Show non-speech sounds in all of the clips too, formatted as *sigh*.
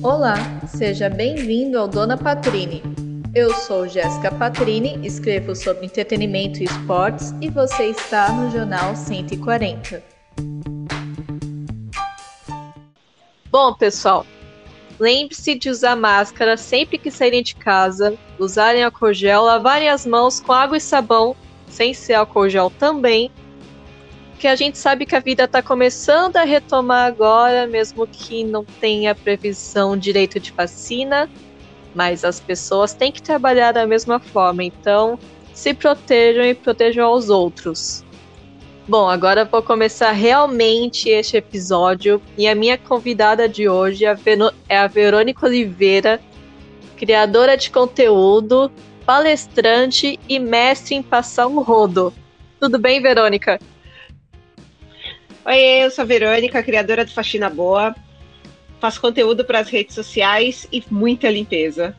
Olá, seja bem-vindo ao Dona Patrine. Eu sou Jéssica Patrini, escrevo sobre entretenimento e esportes e você está no Jornal 140. Bom, pessoal, lembre-se de usar máscara sempre que saírem de casa, usarem álcool gel, lavarem as mãos com água e sabão, sem ser álcool gel também, que a gente sabe que a vida está começando a retomar agora, mesmo que não tenha previsão direito de vacina, mas as pessoas têm que trabalhar da mesma forma, então se protejam e protejam aos outros. Bom, agora vou começar realmente este episódio e a minha convidada de hoje é a Verônica Oliveira, criadora de conteúdo, palestrante e mestre em passar um rodo. Tudo bem, Verônica? Oi, eu sou a Verônica, criadora do Faxina Boa. Faço conteúdo para as redes sociais e muita limpeza.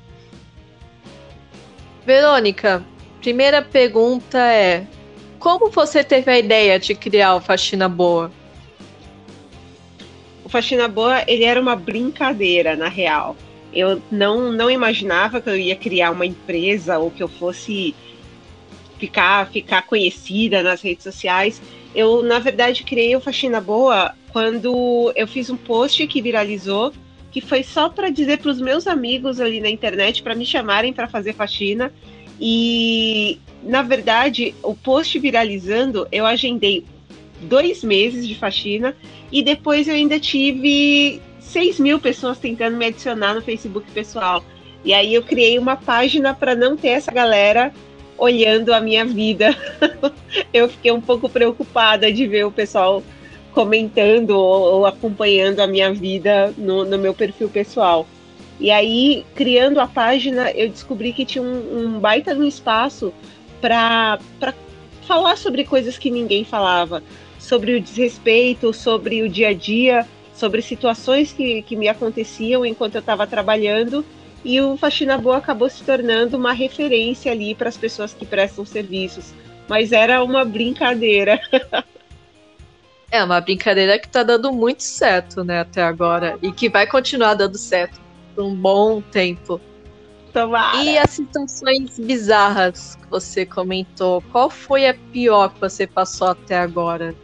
Verônica, primeira pergunta é: como você teve a ideia de criar o Faxina Boa? O Faxina Boa, ele era uma brincadeira, na real. Eu não, não imaginava que eu ia criar uma empresa ou que eu fosse ficar, ficar conhecida nas redes sociais eu, na verdade, criei o Faxina Boa quando eu fiz um post que viralizou, que foi só para dizer para os meus amigos ali na internet para me chamarem para fazer faxina. E, na verdade, o post viralizando, eu agendei dois meses de faxina e depois eu ainda tive 6 mil pessoas tentando me adicionar no Facebook pessoal. E aí eu criei uma página para não ter essa galera olhando a minha vida, *laughs* eu fiquei um pouco preocupada de ver o pessoal comentando ou, ou acompanhando a minha vida no, no, meu perfil pessoal. E aí, criando a página, eu descobri que tinha um, um baita no espaço para falar sobre coisas que ninguém falava, sobre o desrespeito, sobre o dia a dia, sobre situações que, que me aconteciam enquanto eu estava trabalhando e o Faxina Boa acabou se tornando uma referência ali para as pessoas que prestam serviços. Mas era uma brincadeira. é uma brincadeira que está dando muito certo, né, até agora. E que vai continuar dando certo por um bom tempo. Tomara. E as situações bizarras que você comentou, qual foi a pior que você passou até agora?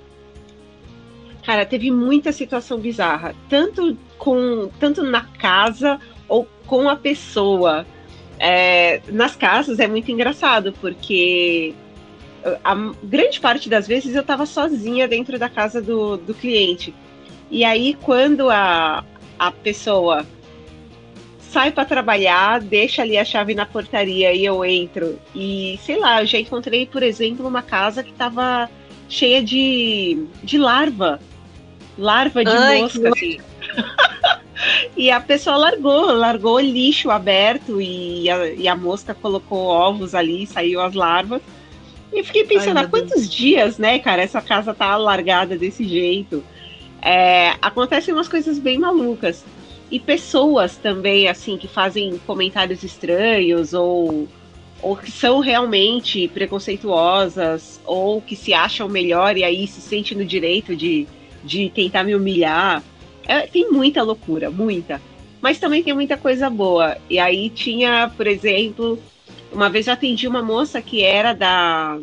Cara, teve muita situação bizarra, tanto com tanto na casa ou com a pessoa. É, nas casas é muito engraçado, porque a grande parte das vezes eu estava sozinha dentro da casa do, do cliente. E aí, quando a, a pessoa sai para trabalhar, deixa ali a chave na portaria e eu entro. E sei lá, eu já encontrei, por exemplo, uma casa que estava cheia de, de larva. Larva de Ai, mosca, assim. *laughs* E a pessoa largou, largou o lixo aberto e a, e a mosca colocou ovos ali, saiu as larvas. E fiquei pensando, Ai, há quantos Deus. dias, né, cara, essa casa tá largada desse jeito? É, acontecem umas coisas bem malucas. E pessoas também, assim, que fazem comentários estranhos ou, ou que são realmente preconceituosas ou que se acham melhor e aí se sentem no direito de, de tentar me humilhar. É, tem muita loucura, muita. Mas também tem muita coisa boa. E aí tinha, por exemplo, uma vez eu atendi uma moça que era da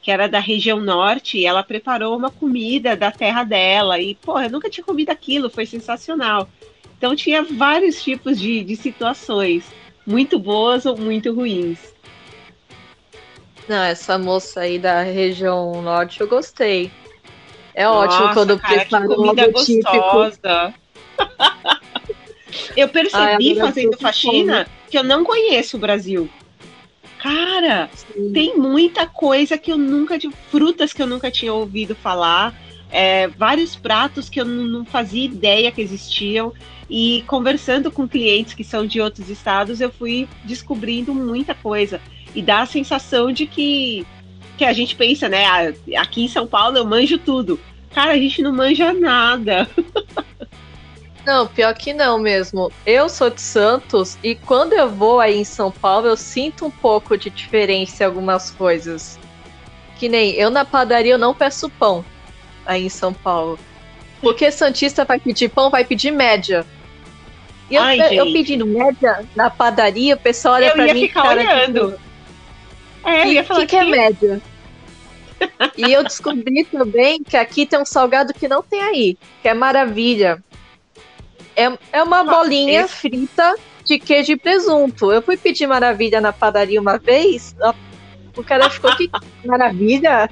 que era da região norte e ela preparou uma comida da terra dela e, pô, eu nunca tinha comido aquilo, foi sensacional. Então tinha vários tipos de, de situações, muito boas ou muito ruins. Não, essa moça aí da região norte eu gostei. É Nossa, ótimo quando cara, prepara comida gostosa. *laughs* eu percebi Ai, fazendo faxina fome. que eu não conheço o Brasil. Cara, Sim. tem muita coisa que eu nunca tive, frutas que eu nunca tinha ouvido falar, é, vários pratos que eu não fazia ideia que existiam. E conversando com clientes que são de outros estados, eu fui descobrindo muita coisa. E dá a sensação de que que a gente pensa, né? Ah, aqui em São Paulo eu manjo tudo. Cara, a gente não manja nada. *laughs* Não, pior que não mesmo. Eu sou de Santos e quando eu vou aí em São Paulo, eu sinto um pouco de diferença em algumas coisas. Que nem eu na padaria eu não peço pão aí em São Paulo. Porque Santista vai pedir pão, vai pedir média. E eu, Ai, eu gente. pedindo média na padaria, o pessoal olha Eu pra ia mim ficar cara, olhando. É, eu O ia que, falar que, que é média? *laughs* e eu descobri também que aqui tem um salgado que não tem aí, que é maravilha. É, é uma bolinha esse- frita de queijo e presunto. Eu fui pedir maravilha na padaria uma vez, o cara ficou que *laughs* maravilha?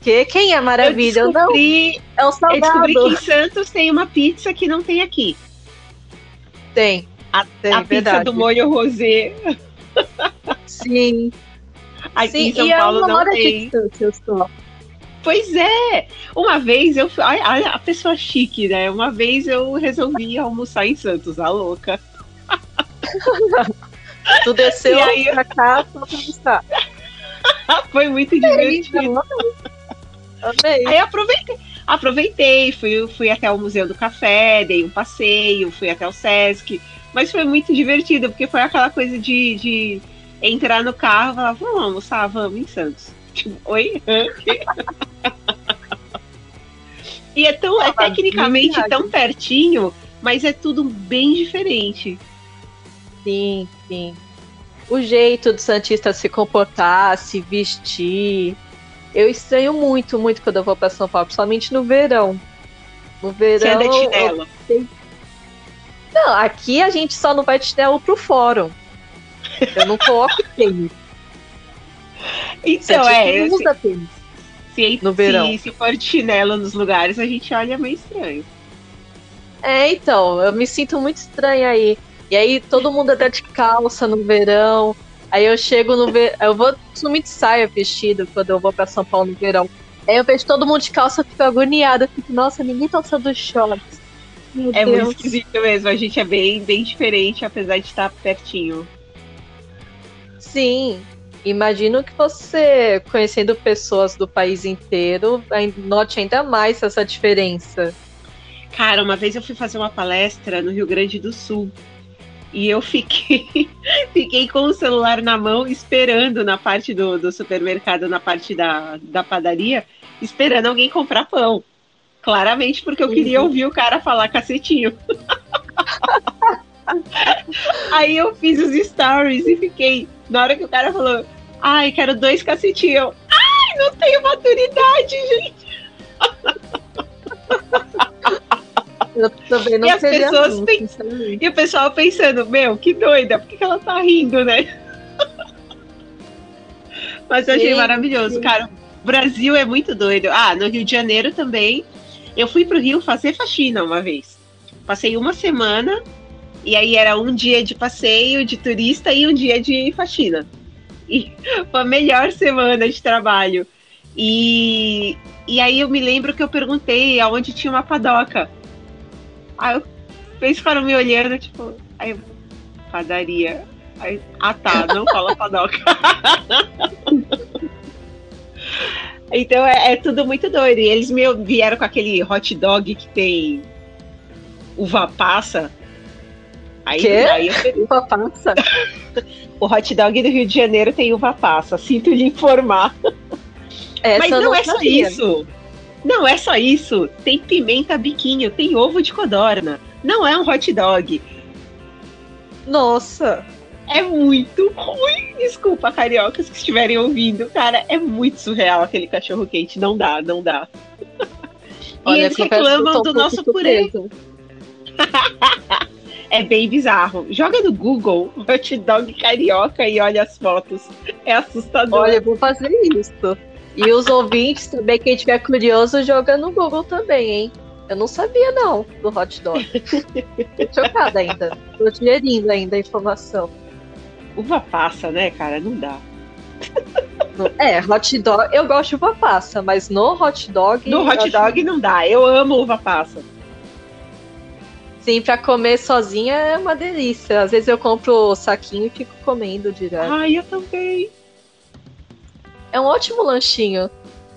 Que? Quem é maravilha? Eu, eu não, descobri, é um eu salgado. descobri que em Santos tem uma pizza que não tem aqui. Tem. A, Tem, a pizza do molho rosé. *laughs* Sim, Aqui sim. em São e é Paulo uma não hora de tem. distância só. Pois é! Uma vez eu fui. Olha, a pessoa chique, né? Uma vez eu resolvi almoçar em Santos, a louca. *laughs* Tu desceu E aí- pra cá só pra buscar. *laughs* Foi muito divertido. Amei. Aí aproveitei, aproveitei, fui, fui até o Museu do Café, dei um passeio, fui até o Sesc, mas foi muito divertido, porque foi aquela coisa de, de entrar no carro e falar, vamos almoçar, vamos em Santos. Tipo, *laughs* oi? *laughs* E é tão, é tecnicamente tão pertinho, mas é tudo bem diferente. Sim, sim. O jeito do Santista se comportar, se vestir. Eu estranho muito, muito quando eu vou pra São Paulo, principalmente no verão. No verão. Você anda de eu- chinelo. Não, aqui a gente só não vai de chinelo pro fórum. Eu não coloco tênis. Então, é, se, usa tênis. se, no verão. se, se for de chinelo nos lugares, a gente olha meio estranho. É, então, eu me sinto muito estranha aí. E aí todo mundo anda de calça no verão. Aí eu chego no verão. Eu vou sumir de saia vestido quando eu vou pra São Paulo no verão. Aí eu vejo todo mundo de calça, eu fico agoniada. Eu fico, nossa, ninguém tá usando shorts. Meu É Deus. muito esquisito mesmo, a gente é bem, bem diferente, apesar de estar pertinho. Sim. Imagino que você, conhecendo pessoas do país inteiro, note ainda mais essa diferença. Cara, uma vez eu fui fazer uma palestra no Rio Grande do Sul e eu fiquei, *laughs* fiquei com o celular na mão, esperando na parte do, do supermercado, na parte da, da padaria, esperando alguém comprar pão. Claramente porque eu queria Uhum. ouvir o cara falar cacetinho. *laughs* Aí eu fiz os stories e fiquei. Na hora que o cara falou, ai, quero dois cacetinhos. Eu, ai, não tenho maturidade, gente. *laughs* Eu também não E as pessoas assim. E o pessoal pensando, meu, que doida, por que, que ela tá rindo, né? *laughs* Mas eu achei Sim, maravilhoso, cara. O Brasil é muito doido. Ah, no Rio de Janeiro também. Eu fui pro Rio fazer faxina uma vez. Passei uma semana e aí era um dia de passeio de turista e um dia de faxina. E *laughs* foi a melhor semana de trabalho. E, e aí eu me lembro que eu perguntei aonde tinha uma padoca. Aí eu, eles ficaram me olhando, tipo, aí eu, padaria. Aí, ah tá, não fala *laughs* padoca. *laughs* então é, é tudo muito doido. E eles me vieram com aquele hot dog que tem uva passa. Aí, Quê? aí *laughs* Uva passa. o hot dog do Rio de Janeiro tem uva passa, sinto lhe informar. Essa Mas eu não, é só isso. Não é só isso. Tem pimenta biquinho, tem ovo de codorna. Não é um hot dog. Nossa. É muito ruim. Desculpa, cariocas que estiverem ouvindo. Cara, é muito surreal aquele cachorro quente. Não dá, não dá. *laughs* e Olha, eles que eu reclamam do nosso purê. *laughs* É bem bizarro. Joga no Google hot dog carioca e olha as fotos. É assustador. Olha, eu vou fazer isso. E os ouvintes também, quem tiver curioso, joga no Google também, hein? Eu não sabia, não, do hot dog. *laughs* Tô chocada ainda. Tô digerindo ainda a informação. Uva passa, né, cara? Não dá. É, hot dog, eu gosto de uva passa, mas no hot dog. No hot dog não dá. Eu amo uva passa. Sim, pra comer sozinha é uma delícia. Às vezes eu compro o saquinho e fico comendo direto. Ai, eu também. É um ótimo lanchinho.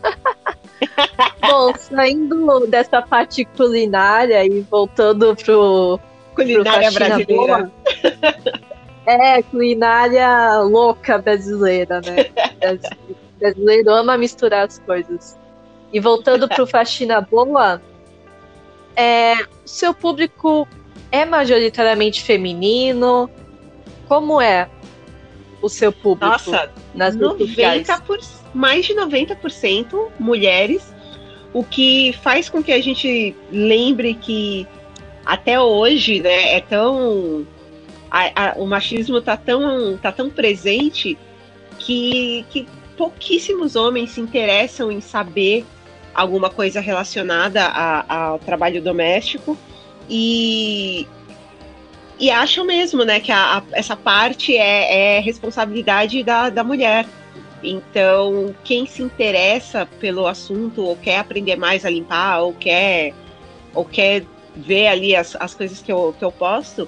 *laughs* Bom, saindo dessa parte culinária e voltando pro, Culinária pro brasileira. boa. É, culinária louca brasileira, né? Brasi- Brasileiro ama misturar as coisas. E voltando pro *laughs* faxina boa, é, seu público é majoritariamente feminino? Como é o seu público? Nossa, nas 90 por, mais de 90% mulheres, o que faz com que a gente lembre que até hoje, né, é tão a, a, o machismo tá tão, tá tão presente que, que pouquíssimos homens se interessam em saber alguma coisa relacionada ao trabalho doméstico e, e acham mesmo né, que a, a, essa parte é, é responsabilidade da, da mulher. Então, quem se interessa pelo assunto ou quer aprender mais a limpar ou quer, ou quer ver ali as, as coisas que eu, que eu posto,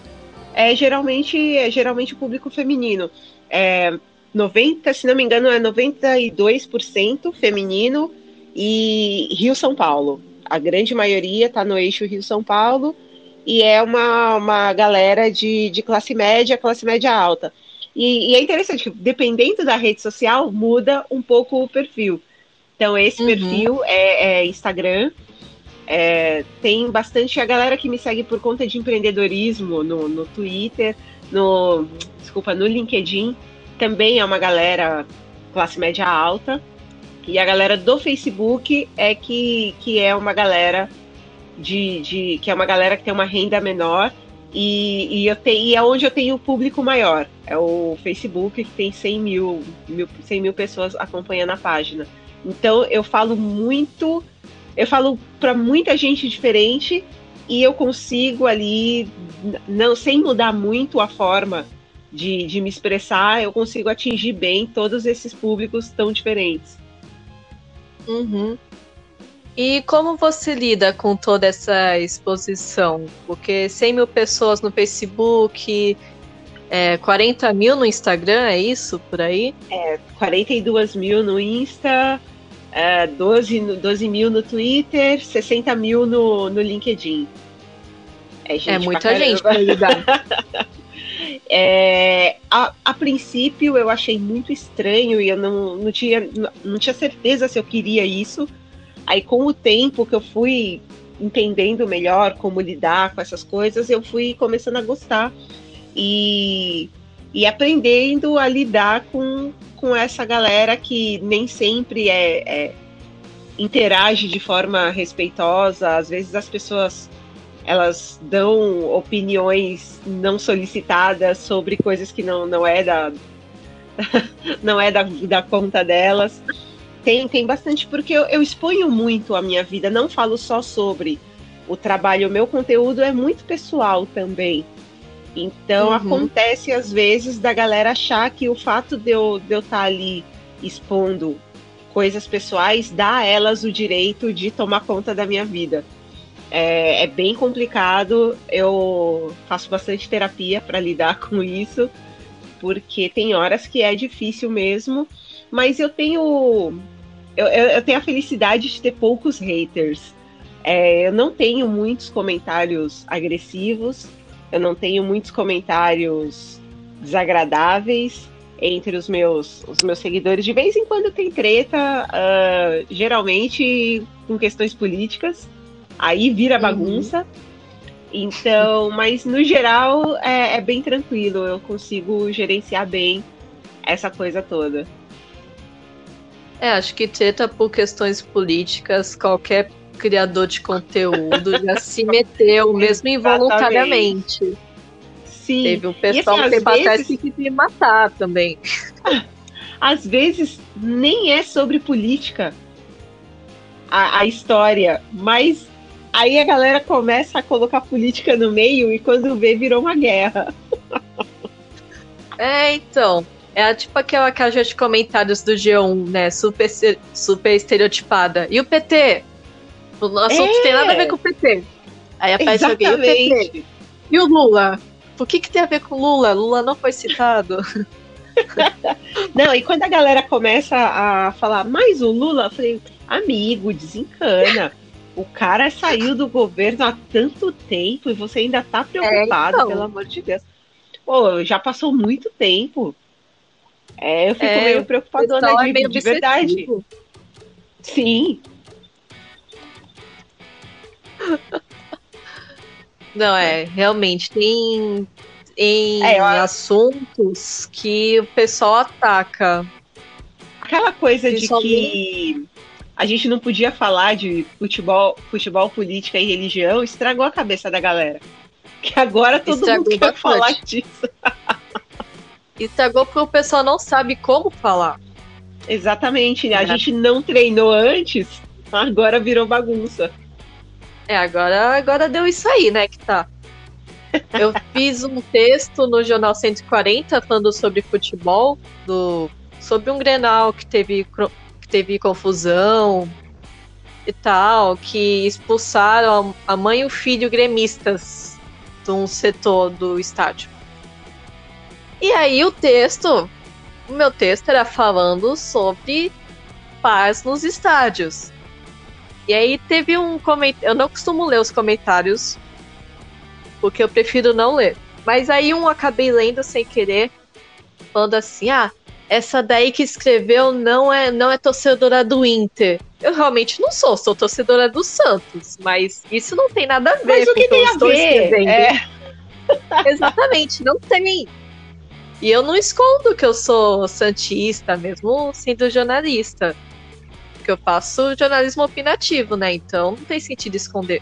é geralmente, é geralmente o público feminino. É, 90, se não me engano, é 92% feminino e Rio-São Paulo. A grande maioria está no eixo Rio-São Paulo e é uma, uma galera de, de classe média, classe média alta. E, e, é interessante, dependendo da rede social, muda um pouco o perfil. Então, esse uhum. perfil é, é Instagram. É, tem bastante a galera que me segue por conta de empreendedorismo no, no Twitter, no desculpa, no LinkedIn. Também é uma galera classe média alta. E a galera do Facebook é que, que é uma galera de, de que é uma galera que tem uma renda menor e, e, eu te, e é onde eu tenho o público maior. É o Facebook, que tem 100 mil, mil, 100 mil pessoas acompanhando a página. Então eu falo muito, eu falo para muita gente diferente e eu consigo ali, não sem mudar muito a forma de, de me expressar, eu consigo atingir bem todos esses públicos tão diferentes. Uhum. E como você lida com toda essa exposição? Porque 100 mil pessoas no Facebook, é, 40 mil no Instagram, é isso por aí? É, 42 mil no Insta, é, 12, 12 mil no Twitter, 60 mil no, no LinkedIn. É, gente é muita gente para lidar. *laughs* É, a, a, princípio eu achei muito estranho e eu não, não, tinha, não tinha certeza se eu queria isso. Aí, com o tempo que eu fui entendendo melhor como lidar com essas coisas, eu fui começando a gostar e, e aprendendo a lidar com, com essa galera que nem sempre é, é interage de forma respeitosa. Às vezes as pessoas elas dão opiniões não solicitadas sobre coisas que não, não é da *laughs* não é da, da conta delas. Tem, tem bastante, porque eu, eu exponho muito a minha vida, não falo só sobre o trabalho, o meu conteúdo é muito pessoal também. Então uhum. acontece às vezes da galera achar que o fato de eu estar de eu tá ali expondo coisas pessoais dá a elas o direito de tomar conta da minha vida. É, é bem complicado, eu faço bastante terapia para lidar *laughs* com isso, porque tem horas que é difícil mesmo, mas eu tenho eu, eu, tenho a felicidade de ter poucos haters. É, eu não tenho muitos comentários agressivos, eu não tenho muitos comentários desagradáveis entre os meus, os meus seguidores. De vez em quando tem treta, uh, geralmente com questões políticas, aí vira uhum. bagunça. Uhum. Então, mas no geral é, é bem tranquilo, eu consigo gerenciar bem essa coisa toda. É, acho que treta por questões políticas, qualquer criador de conteúdo já *laughs* se meteu, mesmo involuntariamente. Sim. Teve um pessoal assim, que tem vezes... que queria matar também. *laughs* Às vezes nem é sobre política a, a história, mas aí a galera começa a colocar política no meio e quando vê virou uma guerra. É, então. É tipo aquela caixa de comentários do G1, né? Super, super estereotipada. E o PT? O assunto é. tem nada a ver com o PT. Aí aparece Exatamente. alguém, e o PT? E o Lula? Por que, que tem a ver com Lula? Lula não foi citado. *laughs* não, e quando a galera começa a falar, mais o Lula, eu falei, amigo, desencana. O cara saiu do governo há tanto tempo e você ainda tá preocupado, é, então. pelo amor de Deus. Pô, já passou muito tempo. É, eu fico é, meio preocupadona de, é meio de verdade. Sim. Não, é, realmente tem em é, eu... assuntos que o pessoal ataca. Aquela coisa de que a gente não podia falar de futebol, futebol, política e religião estragou a cabeça da galera. Que agora todo estragou mundo quer falar disso. *laughs* Estragou porque o pessoal não sabe como falar. Exatamente, né? A é. gente não treinou antes, agora virou bagunça. É, agora, agora deu isso aí, né, que tá. Eu *laughs* fiz um texto no Jornal 140 falando sobre futebol, do, sobre um Grenal que teve, teve confusão e tal, que expulsaram a mãe e o filho gremistas de um setor do estádio. E aí o texto, o meu texto era falando sobre paz nos estádios. E aí teve um comentário, eu não costumo ler os comentários porque eu prefiro não ler. Mas aí um acabei lendo sem querer, falando assim: ah, essa daí que escreveu não é, não é torcedora do Inter. Eu realmente não sou, sou torcedora do Santos, mas isso não tem nada a ver mas com o que, que tem eu estou ver? escrevendo. É. *laughs* Exatamente, não tem. E eu não escondo que eu sou santista, mesmo sendo jornalista. Porque eu faço jornalismo opinativo, né? Então não tem sentido esconder.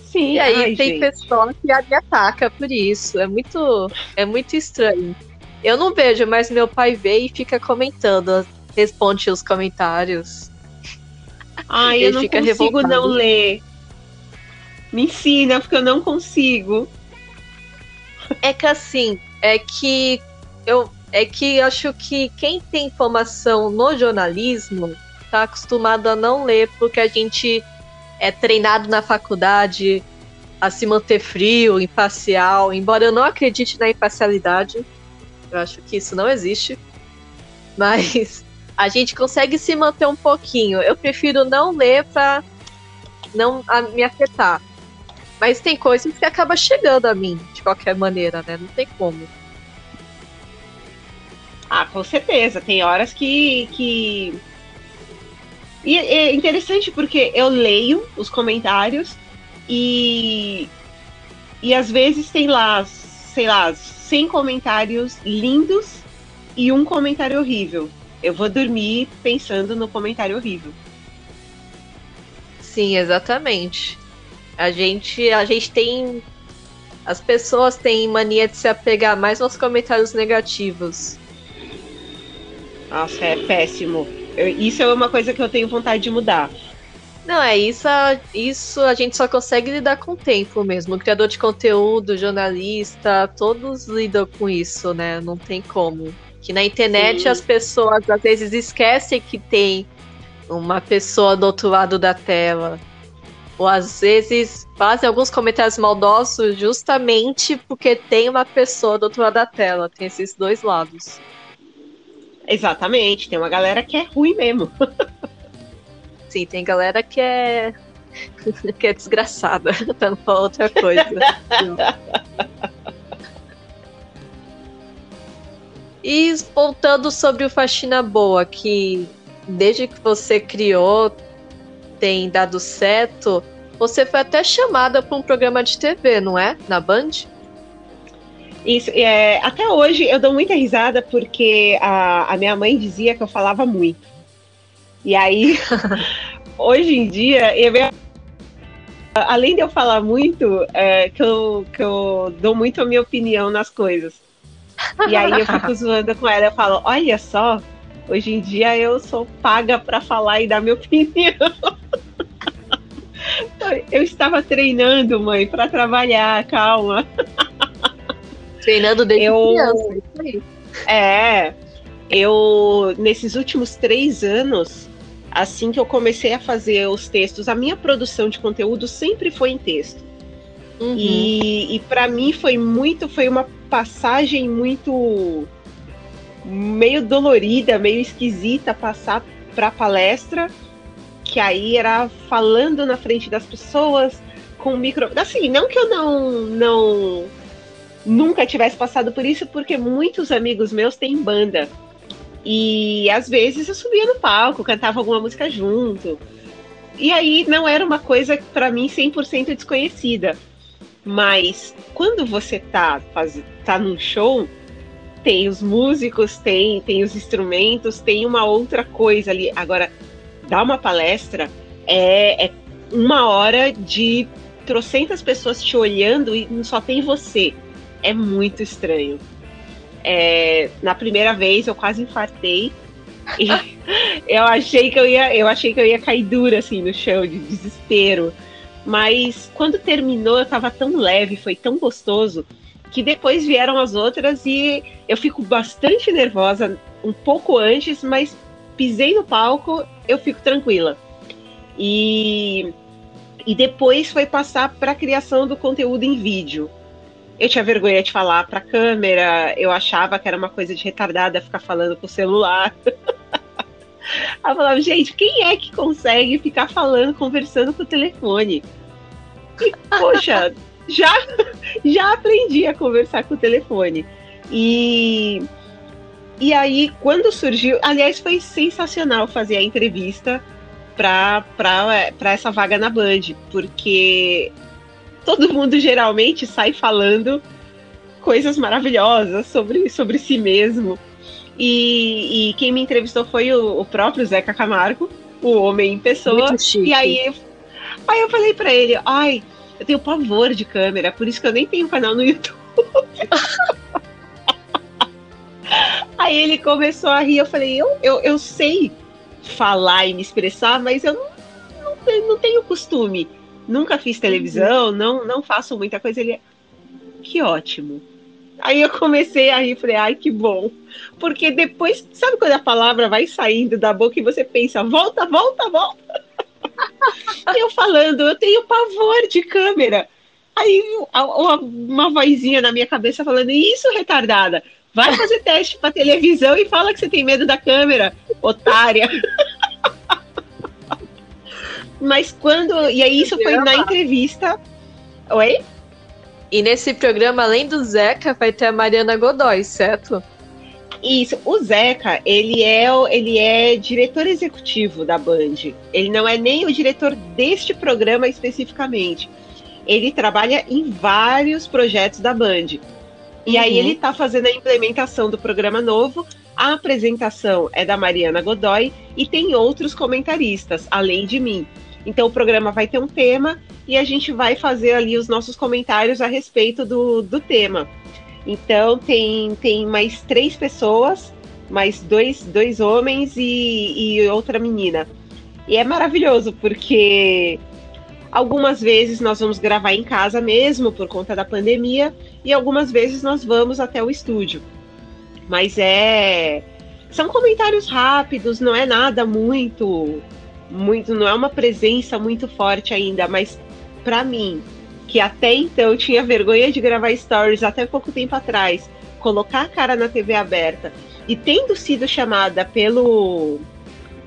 Sim, e aí ai, tem gente. pessoa que me ataca por isso. É muito, é muito estranho. Eu não vejo, mas meu pai vê e fica comentando, responde os comentários. Ai, eu não consigo revoltado. não ler. Me ensina, porque eu não consigo. É que assim, é que eu é que acho que quem tem formação no jornalismo tá acostumado a não ler porque a gente é treinado na faculdade a se manter frio, imparcial, embora eu não acredite na imparcialidade. Eu acho que isso não existe. Mas a gente consegue se manter um pouquinho. Eu prefiro não ler para não me afetar. Mas tem coisas que acaba chegando a mim, de qualquer maneira, né? Não tem como. Ah, com certeza. Tem horas que, que e é interessante porque eu leio os comentários e, e às vezes tem lá, sei lá, 100 comentários lindos e um comentário horrível. Eu vou dormir pensando no comentário horrível. Sim, exatamente. A gente, a gente tem. As pessoas têm mania de se apegar mais aos comentários negativos. Nossa, é péssimo. Eu, isso é uma coisa que eu tenho vontade de mudar. Não, é isso, isso a gente só consegue lidar com o tempo mesmo. O criador de conteúdo, jornalista, todos lidam com isso, né? Não tem como. Que na internet Sim. as pessoas às vezes esquecem que tem uma pessoa do outro lado da tela. Ou às vezes fazem alguns comentários maldosos justamente porque tem uma pessoa do outro lado da tela. Tem esses dois lados. Exatamente, tem uma galera que é ruim mesmo. *laughs* Sim, tem galera que é. *laughs* que é desgraçada, *laughs* pra outra coisa. e voltando sobre o Faxina Boa, que desde que você criou tem dado certo, você foi até chamada para um programa de TV, não é? Na Band? Isso, é, até hoje eu dou muita risada porque a, a minha mãe dizia que eu falava muito. E aí, *laughs* hoje em dia, eu, além de eu falar muito, é, que, eu, que eu dou muito a minha opinião nas coisas. E aí eu fico *laughs* zoando com ela, eu falo, olha só, hoje em dia eu sou paga para falar e dar minha *laughs* opinião. eu estava treinando, mãe, para trabalhar, calma. Treinando desde eu... criança, isso aí. É, eu, nesses últimos três anos, assim que eu comecei a fazer os textos, a minha produção de conteúdo sempre foi em texto. Uhum. E, e para mim foi muito, foi uma passagem muito meio dolorida, meio esquisita passar para palestra, que aí era falando na frente das pessoas com o micro, assim, não que eu não não nunca tivesse passado por isso, porque muitos amigos meus têm banda. E às vezes eu subia no palco, cantava alguma música junto. E aí não era uma coisa para mim 100% desconhecida. Mas quando você tá, faz, tá num show, tem os músicos, tem, tem os instrumentos, tem uma outra coisa ali. Agora, dar uma palestra é, é uma hora de trocentas pessoas te olhando e só tem você. É muito estranho. É, na primeira vez eu quase infartei. *laughs* Eu achei que eu ia, eu achei que eu ia cair dura assim no chão de desespero. Mas quando terminou, eu tava tão leve, foi tão gostoso, que depois vieram as outras e eu fico bastante nervosa um pouco antes, mas pisei no palco, eu fico tranquila. E, e depois foi passar para a criação do conteúdo em vídeo. Eu tinha vergonha de falar para a câmera, eu achava que era uma coisa de retardada ficar falando com o celular. *laughs* eu falava, gente, quem é que consegue ficar falando, conversando com o telefone? E, poxa, *laughs* já, já aprendi a conversar com o telefone. E, e aí, quando surgiu. Aliás, foi sensacional fazer a entrevista para essa vaga na Band, porque todo mundo geralmente sai falando coisas maravilhosas sobre, sobre si mesmo. E, e quem me entrevistou foi o, o, próprio Zeca Camargo, o homem em pessoa. E aí, aí eu falei para ele: ai, eu tenho pavor de câmera, por isso que eu nem tenho canal no YouTube. *laughs* aí ele começou a rir, eu falei: eu, eu, eu sei falar e me expressar, mas eu não, não, não tenho costume. Nunca fiz televisão, não, não faço muita coisa. Ele, que ótimo. Aí eu comecei a rir, falei, ai, que bom. Porque depois, sabe quando a palavra vai saindo da boca e você pensa, volta, volta, volta? *laughs* eu falando, eu tenho pavor de câmera. Aí uma vozinha na minha cabeça falando, isso, retardada? Vai fazer teste pra televisão e fala que você tem medo da câmera, otária. *laughs* Mas quando. E aí, isso foi na entrevista. Oi? E nesse programa, além do Zeca, vai ter a Mariana Godoy, certo? Isso, o Zeca, ele é, ele é diretor executivo da Band. Ele não é nem o diretor deste programa especificamente. Ele trabalha em vários projetos da Band. E uhum. aí ele está fazendo a implementação do programa novo. A apresentação é da Mariana Godoy e tem outros comentaristas, além de mim. Então o programa vai ter um tema e a gente vai fazer ali os nossos comentários a respeito do, do tema. Então tem, tem mais três pessoas, mais dois, dois homens e, e outra menina. E é maravilhoso, porque Algumas vezes nós vamos gravar em casa mesmo, por conta da pandemia, e algumas vezes nós vamos até o estúdio. Mas é. São comentários rápidos, não é nada muito. Muito não é uma presença muito forte ainda, mas para mim, que até então tinha vergonha de gravar stories até pouco tempo atrás, colocar a cara na TV aberta e tendo sido chamada pelo.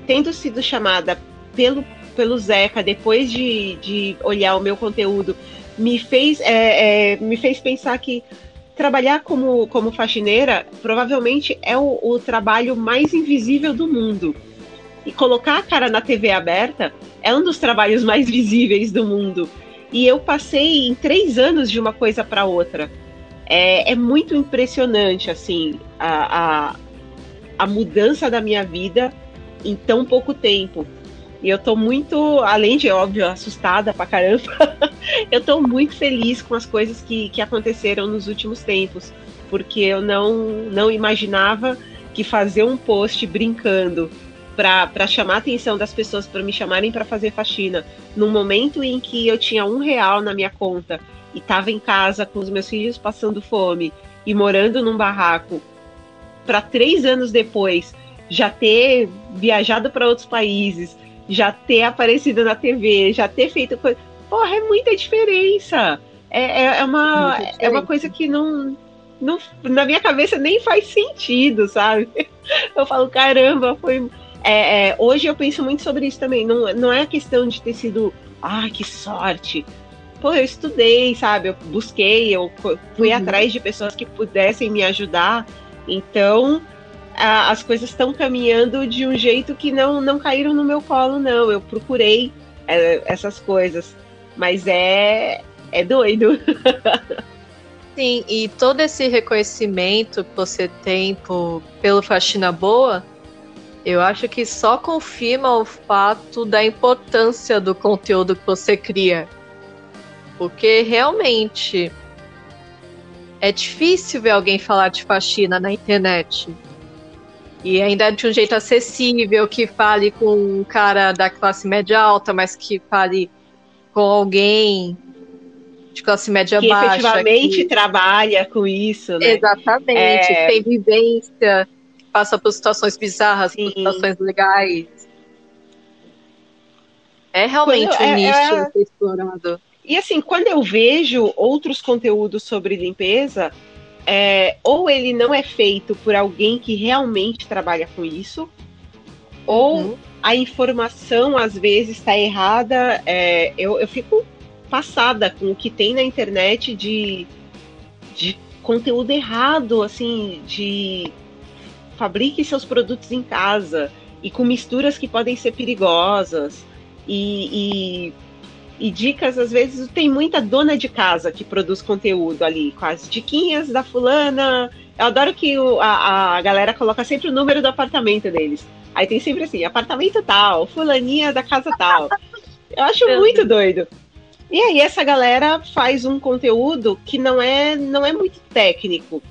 tendo sido chamada pelo pelo Zeca, depois de, de olhar o meu conteúdo, me fez, é, é, me fez pensar que trabalhar como, como faxineira provavelmente é o, o trabalho mais invisível do mundo. E colocar a cara na TV aberta é um dos trabalhos mais *laughs* visíveis do mundo. E eu passei em três anos de uma coisa para outra. É, é, muito impressionante, assim, a, a, a mudança da minha vida em tão pouco tempo. E eu tô muito, além de, óbvio, assustada pra caramba, *laughs* eu tô muito feliz com as coisas que, que aconteceram nos últimos tempos. Porque eu não, não imaginava que fazer um post brincando para chamar a atenção das pessoas para me chamarem para fazer faxina, num momento em que eu tinha um real na minha conta e estava em casa com os meus filhos passando fome e morando num barraco, para três anos depois já ter viajado para outros países, já ter aparecido na TV, já ter feito coisa. Porra, é muita diferença. É, é, é uma, é uma coisa que não, não. Na minha cabeça nem faz sentido, sabe? *laughs* Eu falo, caramba, foi. É, é, hoje eu penso muito sobre isso também. Não, não é a questão de ter sido. Ah, que sorte! Pô, eu estudei, sabe? Eu busquei, eu fui uhum. atrás de pessoas que pudessem me ajudar. Então, a, as coisas estão caminhando de um jeito que não, não caíram no meu colo, não. Eu procurei é, essas coisas. Mas é, é, é doido. *laughs* Sim, e todo esse reconhecimento que você tem por, pelo Faxina Boa, eu acho que só confirma o fato da importância do conteúdo que você cria. Porque realmente é difícil ver alguém falar de faxina na internet. E ainda de um jeito acessível, que fale com um cara da classe média alta, mas que fale com alguém de classe média que baixa. Efetivamente que trabalha com isso, né? Exatamente, é... tem vivência, passa por situações bizarras, Sim. por situações legais. É realmente quando, um é, nicho é... explorado. E assim, quando eu vejo outros conteúdos sobre limpeza, é, ou ele não é feito por alguém que realmente trabalha com isso, ou uhum. a informação às vezes está errada. É, eu, eu fico passada com o que tem na internet de, de conteúdo errado, assim, de fabrique seus produtos em casa e com misturas que podem ser perigosas e, e, e, dicas às vezes tem muita dona de casa que produz conteúdo ali com as diquinhas da fulana. Eu adoro que o, a, a galera coloca sempre o número do apartamento deles. Aí tem sempre assim apartamento tal fulaninha da casa tal. Eu acho muito doido. E aí essa galera faz um conteúdo que não é, não é muito técnico.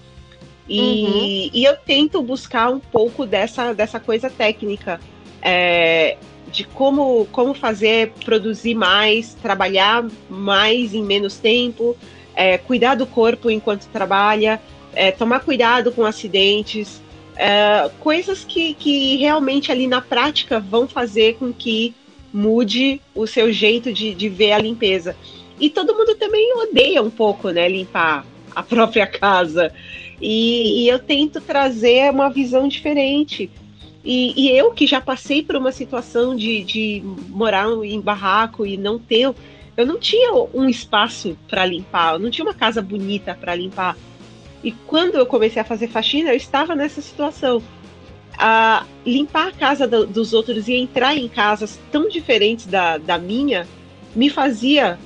E, uhum. e eu tento buscar um pouco dessa, dessa coisa técnica. É, de como, como fazer, produzir mais, trabalhar mais em menos tempo, é, cuidar do corpo enquanto trabalha, é, tomar cuidado com acidentes, é, coisas que, que realmente ali na prática vão fazer com que mude o seu jeito de, de ver a limpeza. E todo mundo também odeia um pouco, né, limpar a *laughs* própria casa. E, e eu tento trazer uma visão diferente. E, e, eu que já passei por uma situação de, de morar em barraco e não ter. Eu não tinha um espaço para limpar, eu não tinha uma casa bonita para limpar. E quando eu comecei a fazer faxina, eu estava nessa situação a limpar a casa do, dos outros e entrar em casas tão diferentes da, da minha me fazia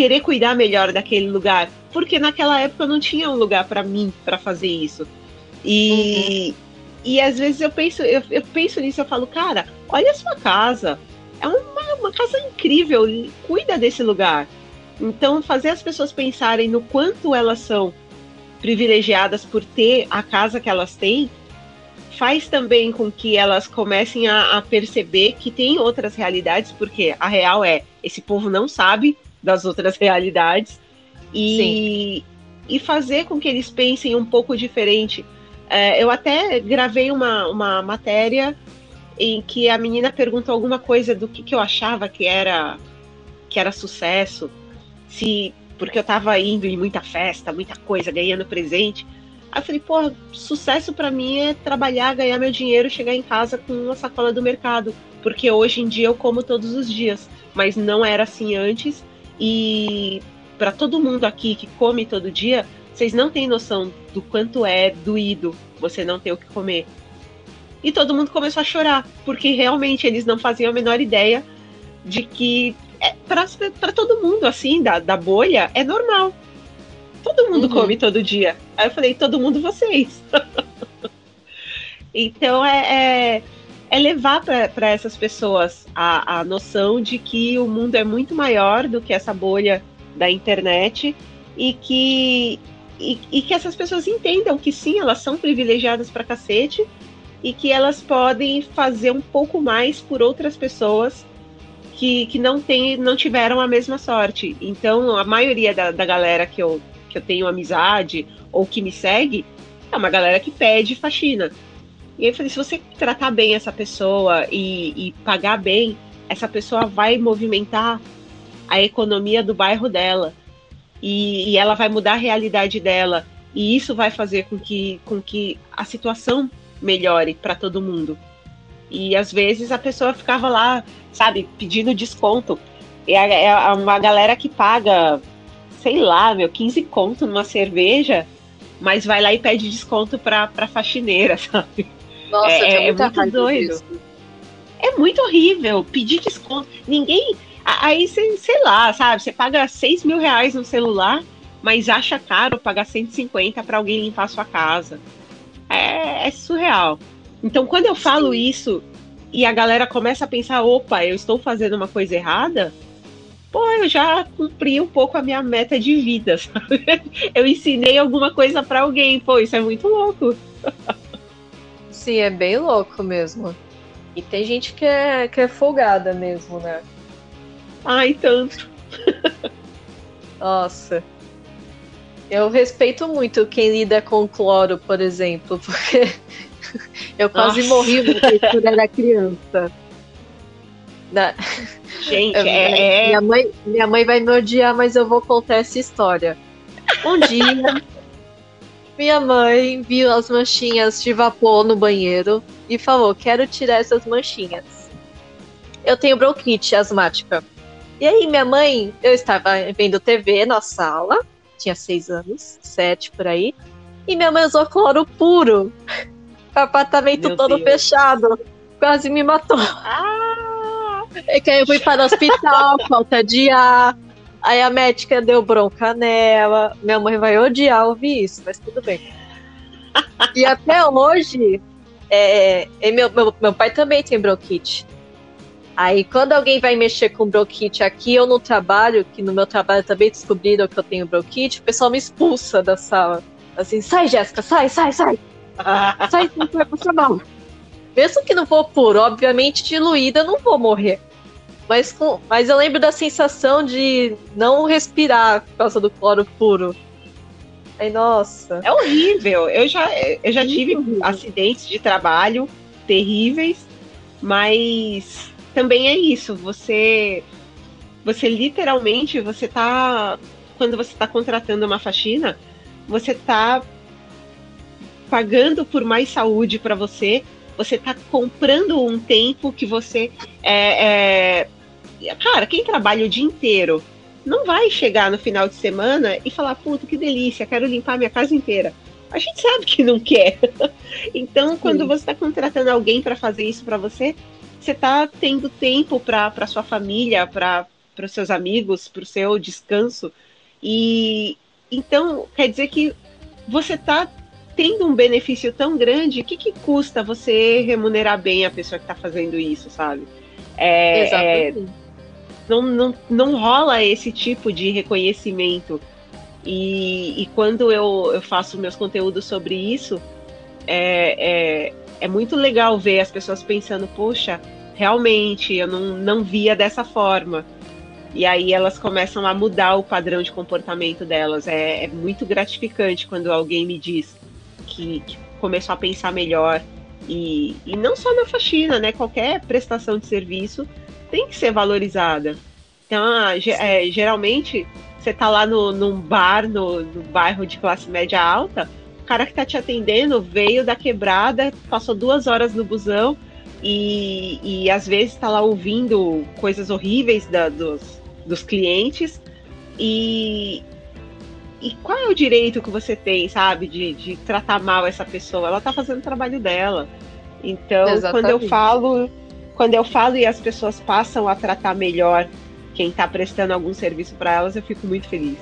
querer cuidar melhor daquele lugar, porque naquela época não tinha um lugar para mim para fazer isso. E, uhum. e às vezes eu penso, eu, eu, penso nisso, eu falo, cara, olha a sua casa. É uma, uma casa incrível, cuida desse lugar. Então, fazer as pessoas pensarem no quanto elas são privilegiadas por ter a casa que elas têm faz também com que elas comecem a, a, perceber que tem outras realidades, porque a real é esse povo não sabe das outras *laughs* realidades e, e fazer com que eles pensem um pouco diferente. É, eu até gravei uma, uma matéria em que a menina perguntou alguma coisa do que, que eu achava que era que era sucesso, se porque eu estava indo em muita festa, muita coisa, ganhando presente. Aí eu falei, pô, sucesso para mim é trabalhar, ganhar meu dinheiro, chegar em casa com uma sacola do mercado, porque hoje em dia eu como todos os dias, mas não era assim antes. E para todo mundo aqui que come todo dia, vocês não têm noção do quanto é doído você não ter o que comer. E todo mundo começou a chorar, porque realmente eles não faziam a menor ideia de que é, para todo mundo assim da, da bolha é normal Todo mundo uhum. come todo dia. Aí eu falei, todo mundo vocês. *laughs* então é, é, é levar para essas pessoas a, a noção de que o mundo é muito maior do que essa bolha da internet e que, e, e que essas pessoas entendam que sim, elas são privilegiadas para cacete e que elas podem fazer um pouco mais por outras pessoas que, que não, tem, não tiveram a mesma sorte. Então, a maioria da, da galera que eu, que eu tenho amizade ou que me segue, é uma galera que pede faxina. E aí eu falei, se você tratar bem essa pessoa e, e pagar bem, essa pessoa vai movimentar a economia do bairro dela. E, e, ela vai mudar a realidade dela. E isso vai fazer com que, com que a situação melhore para todo mundo. E às vezes a pessoa ficava lá, sabe, pedindo desconto. É, é uma galera que paga sei lá, meu, 15 conto numa cerveja, mas vai lá e pede desconto pra, pra faxineira, *laughs* sabe? Nossa, é, é muito doido. Disso. É muito horrível pedir desconto. Ninguém. Aí você, sei lá, sabe? Você paga 6 mil reais no celular, mas acha caro pagar 150 para alguém limpar a sua casa. É, é, surreal. Então, quando eu falo Sim. isso e a galera começa a pensar, opa, eu estou fazendo uma coisa errada, pô, eu já cumpri um pouco a minha meta de vida, *laughs* sabe? Eu ensinei alguma coisa para alguém, pô, isso é muito louco. *laughs* Sim, é bem louco mesmo. E tem gente que é, que é folgada mesmo, né? Ai, tanto. Nossa. Eu respeito muito quem lida com cloro, por exemplo, *laughs* porque eu quase Nossa. morri quando era criança. Na... Gente, é, é... Minha, mãe, minha mãe vai me odiar, mas eu vou contar essa história. Um dia, minha mãe viu as manchinhas de vapor no banheiro e falou: Quero tirar essas manchinhas. Eu tenho bronquite asmática. E aí, minha mãe, eu estava vendo TV na sala, tinha seis anos, sete por aí, e minha mãe usou cloro puro. O *laughs* apartamento Meu todo Deus. fechado. Quase me matou. Ah! É que aí eu fui para o hospital, *laughs* falta de ar. Aí a médica deu bronca nela. Minha mãe vai odiar ouvir isso, mas tudo bem. *laughs* E até hoje, é, meu, meu, meu pai também tem bronquite. Aí quando alguém vai mexer com bronquite aqui ou no trabalho, que no meu trabalho também descobriram que eu tenho bronquite, o pessoal me expulsa da sala. Assim, sai, Jéssica, sai, sai, sai. *laughs* sai, não vai passar mal. Mesmo que não for puro, obviamente diluída, não vou morrer. Mas, com, mas eu lembro da sensação de não respirar por causa do cloro puro. Aí, nossa. É horrível. Eu já, eu já tive acidentes de trabalho terríveis, mas também é isso. Você, você literalmente, você tá quando você está contratando uma faxina, você está pagando por mais saúde para você. Você está comprando um tempo que você é, é, cara, quem trabalha o dia inteiro não vai chegar no final de semana e falar, puta, que delícia, quero limpar minha casa inteira. A gente sabe que não quer. *laughs* então, quando Sim. você está contratando alguém para fazer isso para você, você está tendo tempo para sua família, para os seus amigos, para o seu descanso. E então quer dizer que você está tendo um benefício tão grande, o que, que custa você remunerar bem a pessoa que está fazendo isso, sabe? É, é, não, não, não rola esse tipo de reconhecimento. E, e quando eu, eu faço meus conteúdos sobre isso, é, é, é muito legal ver as pessoas pensando, poxa, realmente, eu não, não via dessa forma. E aí elas começam a mudar o padrão de comportamento delas. É, é muito gratificante quando alguém me diz que, que, começou a pensar melhor. E, e não só na faxina, né? Qualquer prestação de serviço tem que ser valorizada. Então, ah, é, geralmente, você tá lá no, num bar, no, no bairro de classe média alta, cara que tá te atendendo veio da quebrada, passou duas horas no busão e, e às vezes está lá ouvindo coisas horríveis da, dos, dos clientes. E, e qual é o direito que você tem, sabe, de, de tratar mal essa pessoa? Ela tá fazendo o trabalho dela. Então, Exatamente. quando eu falo, quando eu falo e as pessoas passam a tratar melhor quem está prestando algum serviço para elas, eu fico muito feliz.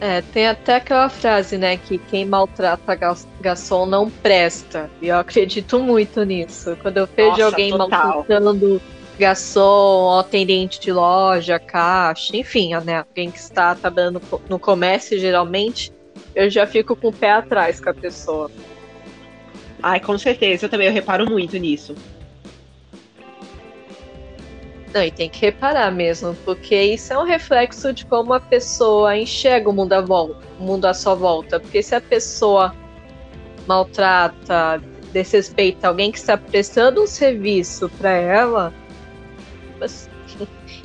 É, tem até aquela frase, né, que quem maltrata garçom não presta. E eu acredito muito nisso. Quando eu vejo Nossa, alguém total. maltratando garçom, atendente de loja, caixa, enfim, né, alguém que está trabalhando no comércio geralmente, eu já fico com o pé atrás com a pessoa. Ai, com certeza, eu também eu reparo muito nisso. Não, e tem que reparar mesmo, porque isso é um reflexo de como a pessoa enxerga o mundo à volta, o mundo à sua volta. Porque se a pessoa maltrata, desrespeita alguém que está prestando um serviço para ela,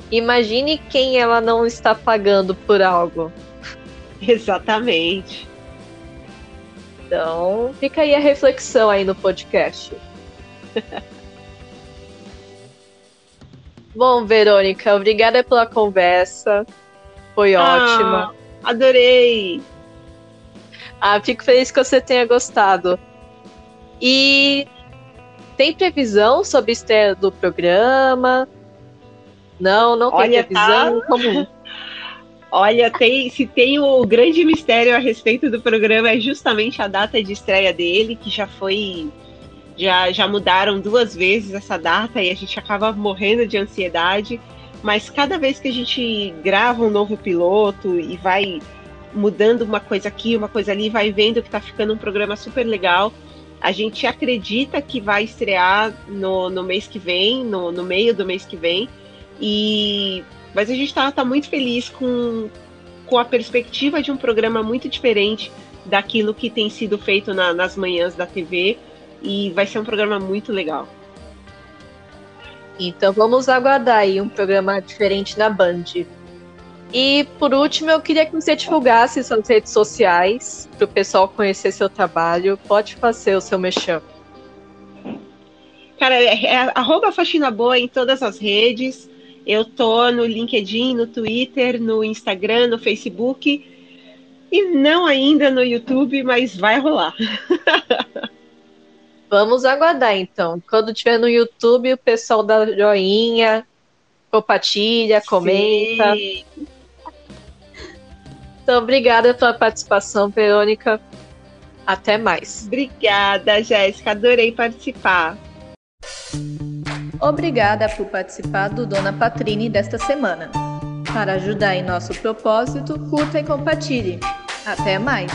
imagine quem ela não está pagando por algo. *laughs* Exatamente. Então, fica aí a reflexão aí no podcast. *laughs* Bom, Verônica, obrigada pela conversa. Foi ah, ótima. Adorei. Ah, fico feliz que você tenha gostado. E tem previsão sobre estreia do programa? Não, não tem Olha, previsão tá... comum. *laughs* Olha, tem, se tem o grande mistério a respeito do programa é justamente a data de estreia dele, que já foi. Já, já mudaram duas vezes essa data e a gente acaba morrendo de ansiedade. Mas cada vez que a gente grava um novo piloto e vai mudando uma coisa aqui, uma coisa ali, vai vendo que tá ficando um programa super legal. A gente acredita que vai estrear no, no mês que vem, no, no meio do mês que vem. E mas a gente está tá muito feliz com, com a perspectiva de um programa muito diferente daquilo que tem sido feito na, nas manhãs da TV. E vai ser um programa muito legal. Então vamos aguardar aí um programa diferente na Band. E por último, eu queria que você divulgasse suas redes sociais para o pessoal conhecer seu trabalho. Pode fazer o seu mexão. Cara, é, é arroba faxina boa em todas as redes. Eu tô no LinkedIn, no Twitter, no Instagram, no Facebook e não ainda no YouTube, mas vai rolar. *laughs* Vamos aguardar então. Quando tiver no YouTube, o pessoal dá joinha, compartilha, comenta. Sim. Então, obrigada pela participação, Verônica. Até mais. Obrigada, Jéssica. Adorei participar. Obrigada por participar do Dona Patrine desta semana. Para ajudar em nosso propósito, curta e compartilhe. Até mais!